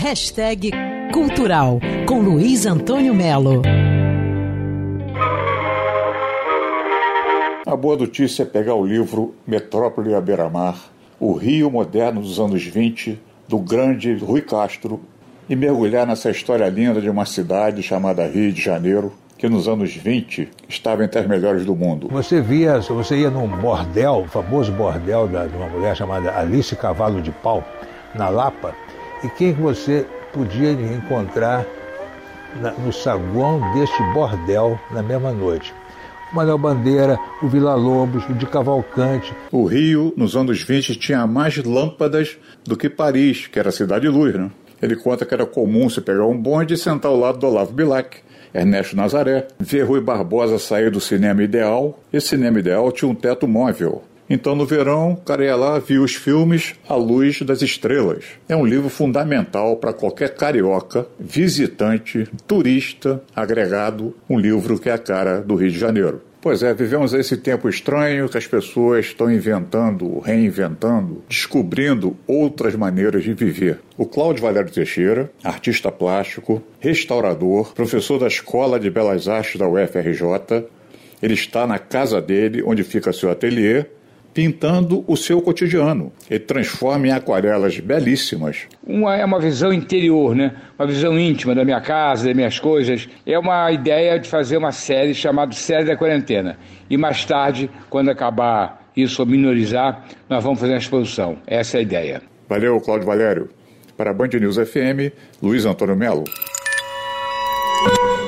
Hashtag Cultural com Luiz Antônio Melo. A boa notícia é pegar o livro Metrópole à Beira-Mar, o Rio Moderno dos anos 20, do grande Rui Castro, e mergulhar nessa história linda de uma cidade chamada Rio de Janeiro, que nos anos 20 estava entre as melhores do mundo. Você via, você ia num bordel, o famoso bordel de uma mulher chamada Alice Cavalo de Pau, na Lapa, e quem você podia encontrar no saguão deste bordel na mesma noite? o Manuel Bandeira, o Vila Lobos, o de Cavalcante. O Rio, nos anos 20, tinha mais lâmpadas do que Paris, que era a cidade luz, né? Ele conta que era comum se pegar um bonde e sentar ao lado do Olavo Bilac, Ernesto Nazaré, ver Rui Barbosa sair do cinema ideal. Esse cinema ideal tinha um teto móvel. Então, no verão, o cara ia lá, via os filmes à luz das estrelas. É um livro fundamental para qualquer carioca, visitante, turista, agregado, um livro que é a cara do Rio de Janeiro. Pois é, vivemos esse tempo estranho que as pessoas estão inventando, reinventando, descobrindo outras maneiras de viver. O Cláudio Valério Teixeira, artista plástico, restaurador, professor da Escola de Belas Artes da UFRJ, ele está na casa dele, onde fica seu ateliê, pintando o seu cotidiano. Ele transforma em aquarelas belíssimas. Uma, é uma visão interior, né? uma visão íntima da minha casa, das minhas coisas. É uma ideia de fazer uma série chamada Série da Quarentena. E mais tarde, quando acabar isso ou minorizar, nós vamos fazer uma exposição. Essa é a ideia. Valeu, Cláudio Valério. Para a Band News FM, Luiz Antônio Melo.